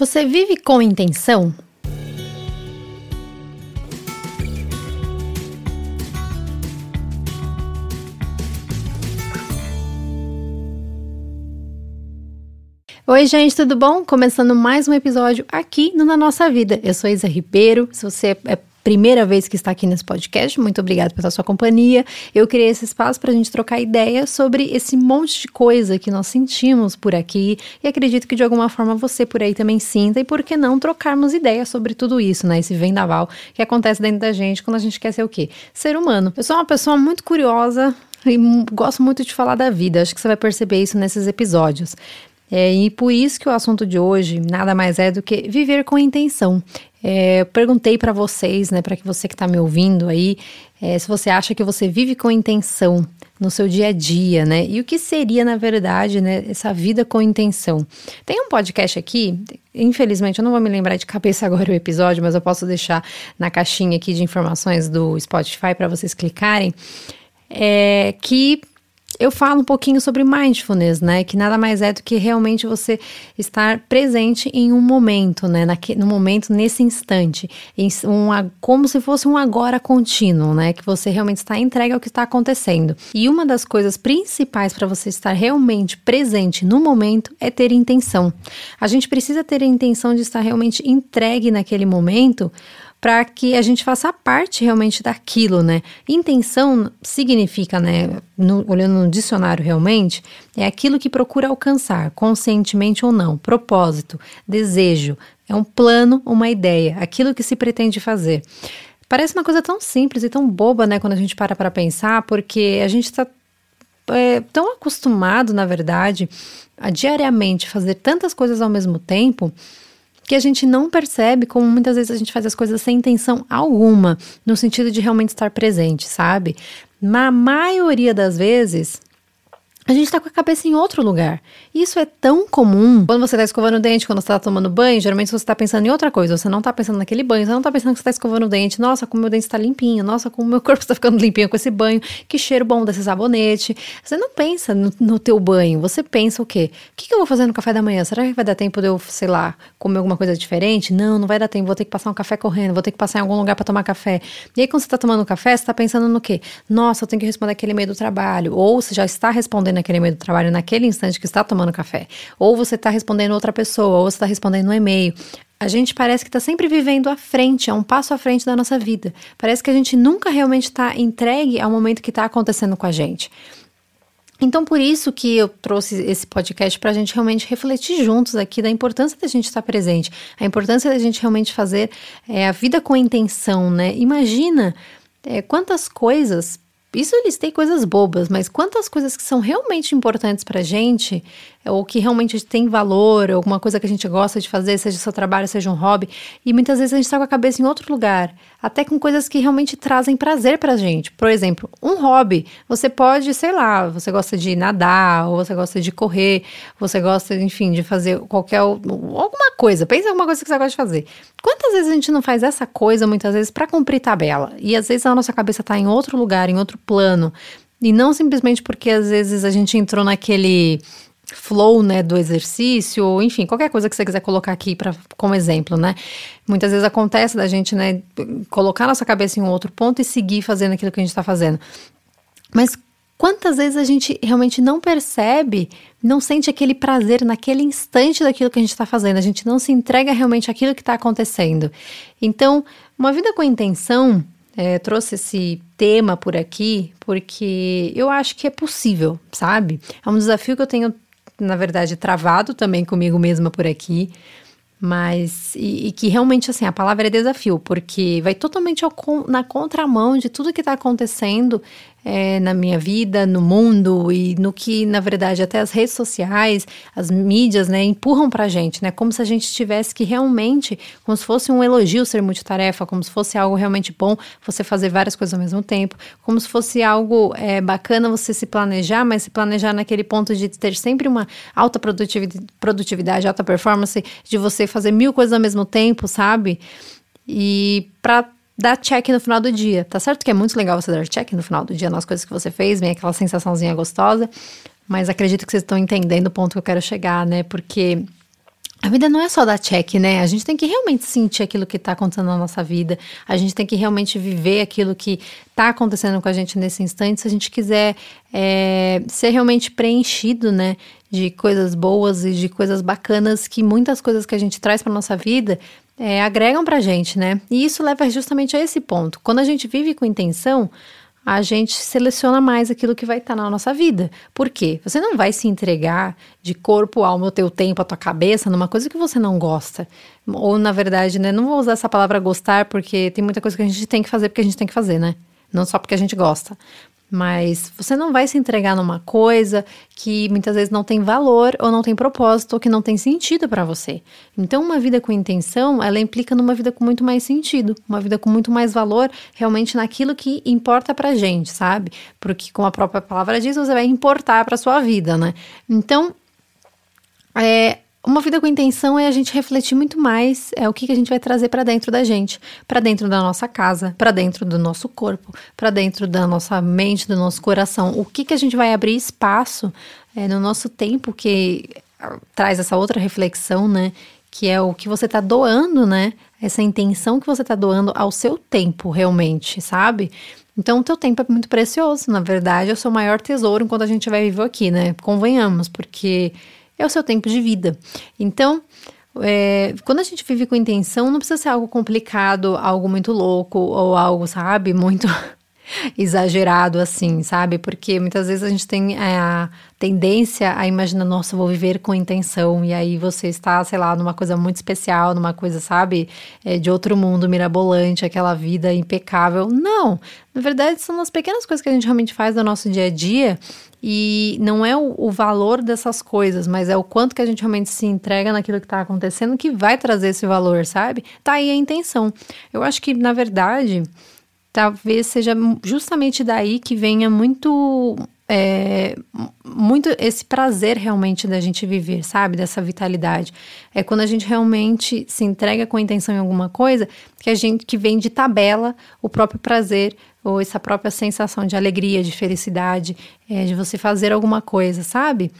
Você vive com intenção? Oi, gente, tudo bom? Começando mais um episódio aqui no Na Nossa Vida. Eu sou Isa Ribeiro. Se você é primeira vez que está aqui nesse podcast, muito obrigada pela sua companhia. Eu criei esse espaço para a gente trocar ideias sobre esse monte de coisa que nós sentimos por aqui e acredito que de alguma forma você por aí também sinta e por que não trocarmos ideias sobre tudo isso, né? Esse vendaval que acontece dentro da gente quando a gente quer ser o quê? Ser humano. Eu sou uma pessoa muito curiosa, e gosto muito de falar da vida, acho que você vai perceber isso nesses episódios. É, e por isso que o assunto de hoje nada mais é do que viver com intenção. É, perguntei para vocês, né, para que você que está me ouvindo aí, é, se você acha que você vive com intenção no seu dia a dia, né? E o que seria, na verdade, né, essa vida com intenção? Tem um podcast aqui, infelizmente eu não vou me lembrar de cabeça agora o episódio, mas eu posso deixar na caixinha aqui de informações do Spotify para vocês clicarem, é, que eu falo um pouquinho sobre mindfulness, né? Que nada mais é do que realmente você estar presente em um momento, né? Naque, no momento, nesse instante. Como se fosse um agora contínuo, né? Que você realmente está entregue ao que está acontecendo. E uma das coisas principais para você estar realmente presente no momento é ter intenção. A gente precisa ter a intenção de estar realmente entregue naquele momento para que a gente faça parte realmente daquilo, né? Intenção significa, né, no, olhando no dicionário realmente, é aquilo que procura alcançar, conscientemente ou não, propósito, desejo, é um plano, uma ideia, aquilo que se pretende fazer. Parece uma coisa tão simples e tão boba, né, quando a gente para para pensar, porque a gente está é, tão acostumado, na verdade, a diariamente fazer tantas coisas ao mesmo tempo que a gente não percebe como muitas vezes a gente faz as coisas sem intenção alguma, no sentido de realmente estar presente, sabe? Na maioria das vezes, a gente tá com a cabeça em outro lugar. Isso é tão comum. Quando você tá escovando o dente, quando você tá tomando banho, geralmente você tá pensando em outra coisa. Você não tá pensando naquele banho, você não tá pensando que você tá escovando o dente. Nossa, como meu dente está limpinho. Nossa, como meu corpo está ficando limpinho com esse banho. Que cheiro bom desse sabonete. Você não pensa no, no teu banho. Você pensa o quê? O que, que eu vou fazer no café da manhã? Será que vai dar tempo de eu, sei lá, comer alguma coisa diferente? Não, não vai dar tempo. Vou ter que passar um café correndo. Vou ter que passar em algum lugar para tomar café. E aí, quando você tá tomando café, você tá pensando no quê? Nossa, eu tenho que responder aquele e-mail do trabalho. Ou você já está respondendo aquele e-mail do trabalho naquele instante que está tomando café, ou você está respondendo outra pessoa, ou você está respondendo um e-mail. A gente parece que está sempre vivendo à frente, é um passo à frente da nossa vida. Parece que a gente nunca realmente está entregue ao momento que está acontecendo com a gente. Então, por isso que eu trouxe esse podcast para a gente realmente refletir juntos aqui da importância da gente estar presente, a importância da gente realmente fazer é, a vida com intenção, né? Imagina é, quantas coisas isso eu listei coisas bobas, mas quantas coisas que são realmente importantes pra gente, ou que realmente tem valor, alguma coisa que a gente gosta de fazer, seja seu trabalho, seja um hobby, e muitas vezes a gente tá com a cabeça em outro lugar, até com coisas que realmente trazem prazer pra gente. Por exemplo, um hobby, você pode, sei lá, você gosta de nadar, ou você gosta de correr, você gosta, enfim, de fazer qualquer alguma coisa. Pensa em alguma coisa que você gosta de fazer. Quantas vezes a gente não faz essa coisa muitas vezes para cumprir tabela? E às vezes a nossa cabeça tá em outro lugar, em outro plano, e não simplesmente porque às vezes a gente entrou naquele flow, né, do exercício, ou enfim, qualquer coisa que você quiser colocar aqui para como exemplo, né? Muitas vezes acontece da gente, né, colocar nossa cabeça em um outro ponto e seguir fazendo aquilo que a gente está fazendo. Mas quantas vezes a gente realmente não percebe, não sente aquele prazer naquele instante daquilo que a gente está fazendo, a gente não se entrega realmente àquilo que está acontecendo. Então, uma vida com intenção é, trouxe esse tema por aqui porque eu acho que é possível, sabe? É um desafio que eu tenho na verdade, travado também comigo mesma por aqui. Mas, e, e, que realmente, assim, a palavra é desafio, porque vai totalmente ao, na contramão de tudo que está acontecendo é, na minha vida, no mundo e no que, na verdade, até as redes sociais, as mídias, né, empurram pra gente, né? Como se a gente tivesse que realmente, como se fosse um elogio ser multitarefa, como se fosse algo realmente bom você fazer várias coisas ao mesmo tempo, como se fosse algo é, bacana você se planejar, mas se planejar naquele ponto de ter sempre uma alta produtividade, produtividade alta performance, de você fazer mil coisas ao mesmo tempo, sabe? E para dar check no final do dia. Tá certo que é muito legal você dar check no final do dia nas coisas que você fez, vem aquela sensaçãozinha gostosa, mas acredito que vocês estão entendendo o ponto que eu quero chegar, né? Porque a vida não é só dar check, né? A gente tem que realmente sentir aquilo que está acontecendo na nossa vida. A gente tem que realmente viver aquilo que está acontecendo com a gente nesse instante. Se a gente quiser é, ser realmente preenchido, né? De coisas boas e de coisas bacanas, que muitas coisas que a gente traz para nossa vida é, agregam para gente, né? E isso leva justamente a esse ponto. Quando a gente vive com intenção, a gente seleciona mais aquilo que vai estar tá na nossa vida. Por quê? Você não vai se entregar de corpo, alma, o teu tempo, a tua cabeça numa coisa que você não gosta. Ou, na verdade, né, não vou usar essa palavra gostar, porque tem muita coisa que a gente tem que fazer porque a gente tem que fazer, né? Não só porque a gente gosta. Mas você não vai se entregar numa coisa que muitas vezes não tem valor ou não tem propósito ou que não tem sentido para você. Então, uma vida com intenção, ela implica numa vida com muito mais sentido, uma vida com muito mais valor realmente naquilo que importa pra gente, sabe? Porque como a própria palavra diz, você vai importar para sua vida, né? Então, é, uma vida com intenção é a gente refletir muito mais é o que, que a gente vai trazer para dentro da gente, para dentro da nossa casa, para dentro do nosso corpo, para dentro da nossa mente, do nosso coração. O que, que a gente vai abrir espaço é, no nosso tempo que ah, traz essa outra reflexão, né? Que é o que você está doando, né? Essa intenção que você está doando ao seu tempo, realmente, sabe? Então, o teu tempo é muito precioso. Na verdade, é o seu maior tesouro enquanto a gente vai viver aqui, né? Convenhamos, porque é o seu tempo de vida. Então, é, quando a gente vive com intenção, não precisa ser algo complicado, algo muito louco ou algo, sabe, muito exagerado assim, sabe? Porque muitas vezes a gente tem é, a tendência a imaginar, nossa, vou viver com intenção, e aí você está, sei lá, numa coisa muito especial, numa coisa, sabe, é, de outro mundo mirabolante, aquela vida impecável. Não! Na verdade, são as pequenas coisas que a gente realmente faz no nosso dia a dia e não é o, o, valor dessas coisas, mas é o quanto que a gente realmente se entrega naquilo que está acontecendo que vai trazer esse valor, sabe? Tá aí a intenção. Eu acho que, na verdade, talvez seja justamente daí que venha muito. É, muito esse prazer realmente da gente viver, sabe? Dessa vitalidade. É quando a gente realmente se entrega com intenção em alguma coisa que a gente que vem de tabela o próprio prazer ou essa própria sensação de alegria, de felicidade, é, de você fazer alguma coisa, sabe?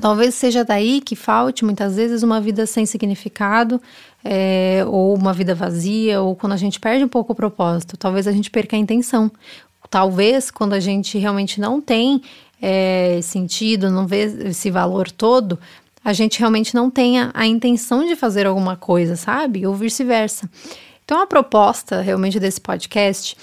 Talvez seja daí que falte muitas vezes uma vida sem significado, é, ou uma vida vazia, ou quando a gente perde um pouco o propósito, talvez a gente perca a intenção. Talvez quando a gente realmente não tem é, sentido, não vê esse valor todo, a gente realmente não tenha a intenção de fazer alguma coisa, sabe? Ou vice-versa. Então a proposta realmente desse podcast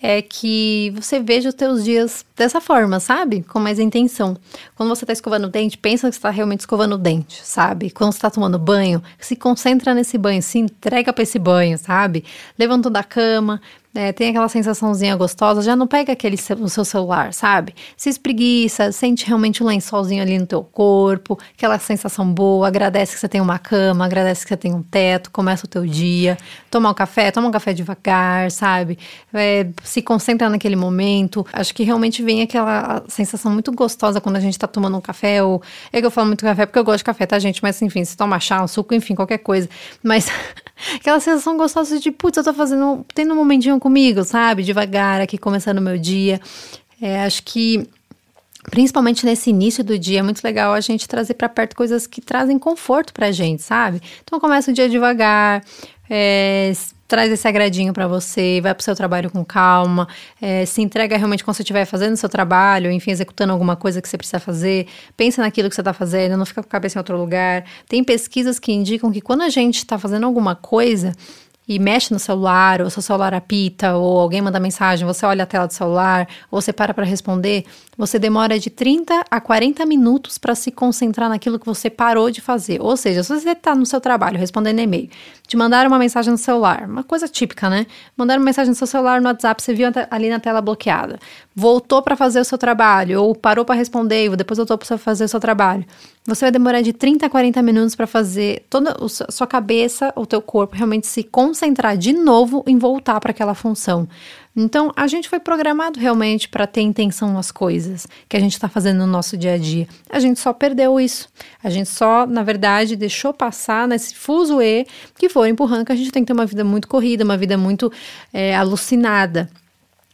é que você veja os teus dias dessa forma, sabe? Com mais intenção. Quando você está escovando o dente, pensa que está realmente escovando o dente, sabe? Quando você está tomando banho, se concentra nesse banho, se entrega para esse banho, sabe? Levantou da cama, é, tem aquela sensaçãozinha gostosa, já não pega aquele o seu celular, sabe? Se espreguiça, sente realmente um lençolzinho ali no teu corpo, aquela sensação boa, agradece que você tem uma cama, agradece que você tem um teto, começa o teu dia, toma um café, toma um café devagar, sabe? É, se concentra naquele momento. Acho que realmente vem aquela sensação muito gostosa quando a gente tá tomando um café, ou é que eu falo muito café porque eu gosto de café, tá, gente? Mas enfim, se toma chá, um suco, enfim, qualquer coisa. Mas aquela sensação gostosa de, putz, eu tô fazendo, tendo um momentinho comigo, sabe? Devagar aqui, começando o meu dia. É, acho que principalmente nesse início do dia, é muito legal a gente trazer para perto coisas que trazem conforto pra gente, sabe? Então começa o dia devagar, é, traz esse agradinho para você, vai pro seu trabalho com calma, é, se entrega realmente quando você estiver fazendo o seu trabalho, enfim, executando alguma coisa que você precisa fazer, pensa naquilo que você está fazendo, não fica com a cabeça em outro lugar. Tem pesquisas que indicam que quando a gente está fazendo alguma coisa, e mexe no celular, ou seu celular apita, ou alguém manda mensagem, você olha a tela do celular, ou você para para responder, você demora de 30 a 40 minutos para se concentrar naquilo que você parou de fazer. Ou seja, se você está no seu trabalho respondendo e-mail, te mandaram uma mensagem no celular, uma coisa típica, né? Mandaram uma mensagem no seu celular no WhatsApp, você viu ali na tela bloqueada. Voltou para fazer o seu trabalho, ou parou para responder e depois voltou para fazer o seu trabalho. Você vai demorar de 30 a 40 minutos para fazer toda a sua cabeça, o teu corpo realmente se concentrar de novo em voltar para aquela função. Então, a gente foi programado realmente para ter intenção nas coisas que a gente está fazendo no nosso dia a dia. A gente só perdeu isso. A gente só, na verdade, deixou passar nesse fuso E que foi empurrando que a gente tem que ter uma vida muito corrida, uma vida muito é, alucinada.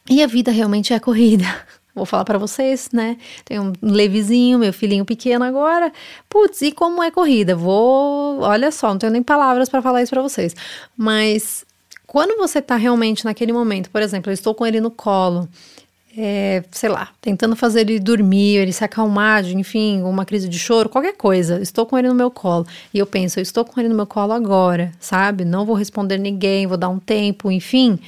E a vida realmente é corrida. vou falar para vocês, né? Tenho um levezinho, meu filhinho pequeno agora. Putz, e como é corrida? Vou, olha só, não tenho nem palavras para falar isso para vocês. Mas quando você tá realmente naquele momento, por exemplo, eu estou com ele no colo, é, sei lá, tentando fazer ele dormir, ele se acalmar, enfim, uma crise de choro, qualquer coisa. Estou com ele no meu colo. E eu penso, eu estou com ele no meu colo agora, sabe? Não vou responder ninguém, vou dar um tempo, enfim.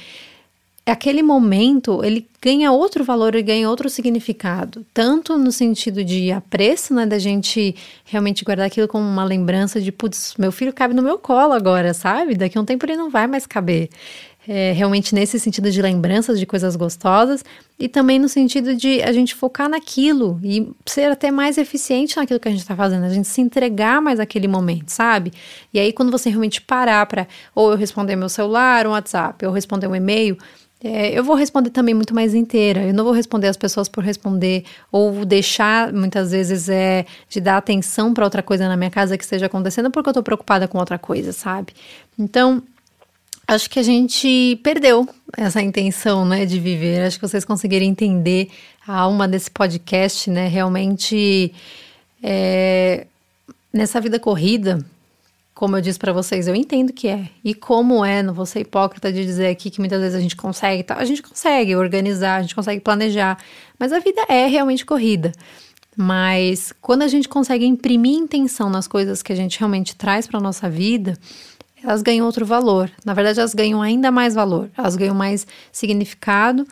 Aquele momento, ele ganha outro valor, ele ganha outro significado. Tanto no sentido de apreço, né? Da gente realmente guardar aquilo como uma lembrança de, putz, meu filho cabe no meu colo agora, sabe? Daqui a um tempo ele não vai mais caber é, realmente nesse sentido de lembranças de coisas gostosas e também no sentido de a gente focar naquilo e ser até mais eficiente naquilo que a gente está fazendo, a gente se entregar mais naquele momento, sabe? E aí quando você realmente parar para ou eu responder meu celular, um WhatsApp, ou responder um e-mail, é, eu vou responder também muito mais inteira. Eu não vou responder as pessoas por responder ou deixar muitas vezes é de dar atenção para outra coisa na minha casa que esteja acontecendo porque eu estou preocupada com outra coisa, sabe? Então Acho que a gente perdeu essa intenção, né, de viver. Acho que vocês conseguiram entender a alma desse podcast, né? Realmente, é, nessa vida corrida, como eu disse para vocês, eu entendo que é. E como é, não vou ser hipócrita de dizer aqui que muitas vezes a gente consegue, a gente consegue organizar, a gente consegue planejar, mas a vida é realmente corrida. Mas quando a gente consegue imprimir intenção nas coisas que a gente realmente traz para nossa vida, elas ganham outro valor. Na verdade, elas ganham ainda mais valor, elas ganham mais significado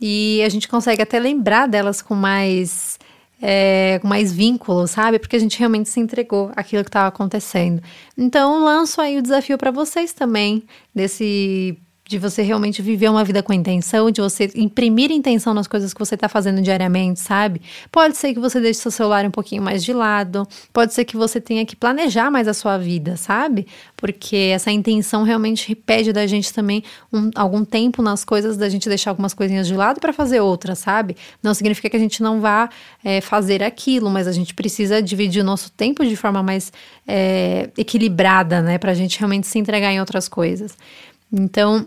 e a gente consegue até lembrar delas com mais, é, com mais vínculo, sabe? Porque a gente realmente se entregou aquilo que estava acontecendo. Então, lanço aí o desafio para vocês também, desse de você realmente viver uma vida com intenção, de você imprimir intenção nas coisas que você está fazendo diariamente, sabe? Pode ser que você deixe seu celular um pouquinho mais de lado, pode ser que você tenha que planejar mais a sua vida, sabe? Porque essa intenção realmente pede da gente também um, algum tempo nas coisas, da gente deixar algumas coisinhas de lado para fazer outras, sabe? Não significa que a gente não vá é, fazer aquilo, mas a gente precisa dividir o nosso tempo de forma mais é, equilibrada, né? Para a gente realmente se entregar em outras coisas. Então,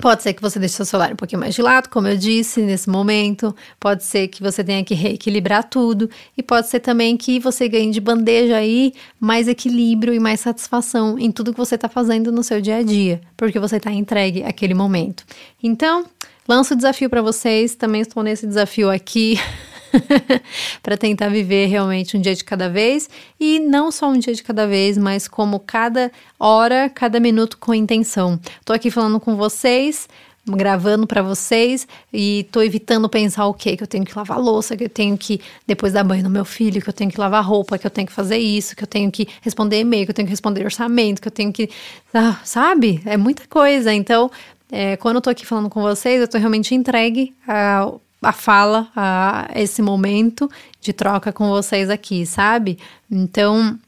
Pode ser que você deixe seu celular um pouquinho mais de lado, como eu disse nesse momento. Pode ser que você tenha que reequilibrar tudo. E pode ser também que você ganhe de bandeja aí mais equilíbrio e mais satisfação em tudo que você está fazendo no seu dia a dia, porque você está entregue àquele momento. Então, lanço o desafio para vocês. Também estou nesse desafio aqui. para tentar viver realmente um dia de cada vez e não só um dia de cada vez, mas como cada hora, cada minuto com intenção. Tô aqui falando com vocês, gravando para vocês e tô evitando pensar o quê? Que eu tenho que lavar louça, que eu tenho que depois dar banho no meu filho, que eu tenho que lavar roupa, que eu tenho que fazer isso, que eu tenho que responder e-mail, que eu tenho que responder orçamento, que eu tenho que. Ah, sabe? É muita coisa. Então, é, quando eu tô aqui falando com vocês, eu tô realmente entregue a a fala, a esse momento de troca com vocês aqui, sabe? Então,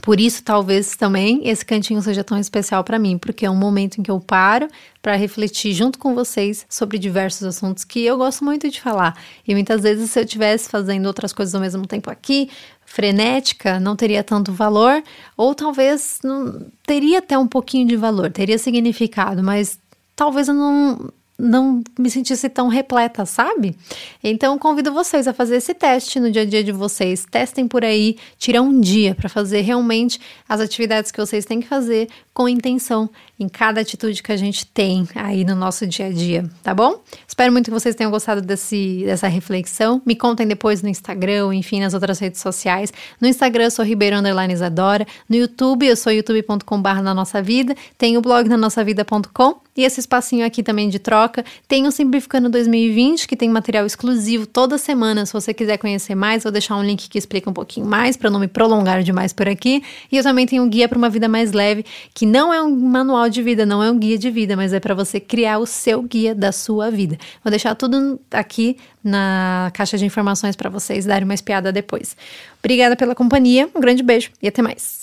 por isso talvez também esse cantinho seja tão especial para mim, porque é um momento em que eu paro para refletir junto com vocês sobre diversos assuntos que eu gosto muito de falar. E muitas vezes se eu estivesse fazendo outras coisas ao mesmo tempo aqui, frenética, não teria tanto valor, ou talvez não teria até um pouquinho de valor, teria significado, mas talvez eu não não me sentisse tão repleta, sabe? Então convido vocês a fazer esse teste no dia a dia de vocês. Testem por aí, tira um dia para fazer realmente as atividades que vocês têm que fazer com intenção em cada atitude que a gente tem aí no nosso dia a dia, tá bom? Espero muito que vocês tenham gostado desse, dessa reflexão. Me contem depois no Instagram, enfim, nas outras redes sociais. No Instagram eu sou Ribeiro Underline Isadora. No YouTube eu sou youtube.com.br na nossa vida. Tem o blog na nossa vida.com e esse espacinho aqui também de troca. Tem o Simplificando 2020, que tem material exclusivo toda semana. Se você quiser conhecer mais, vou deixar um link que explica um pouquinho mais para não me prolongar demais por aqui. E eu também tenho um guia para uma vida mais leve, que não é um manual de vida, não é um guia de vida, mas é para você criar o seu guia da sua vida. Vou deixar tudo aqui na caixa de informações para vocês darem uma espiada depois. Obrigada pela companhia, um grande beijo e até mais.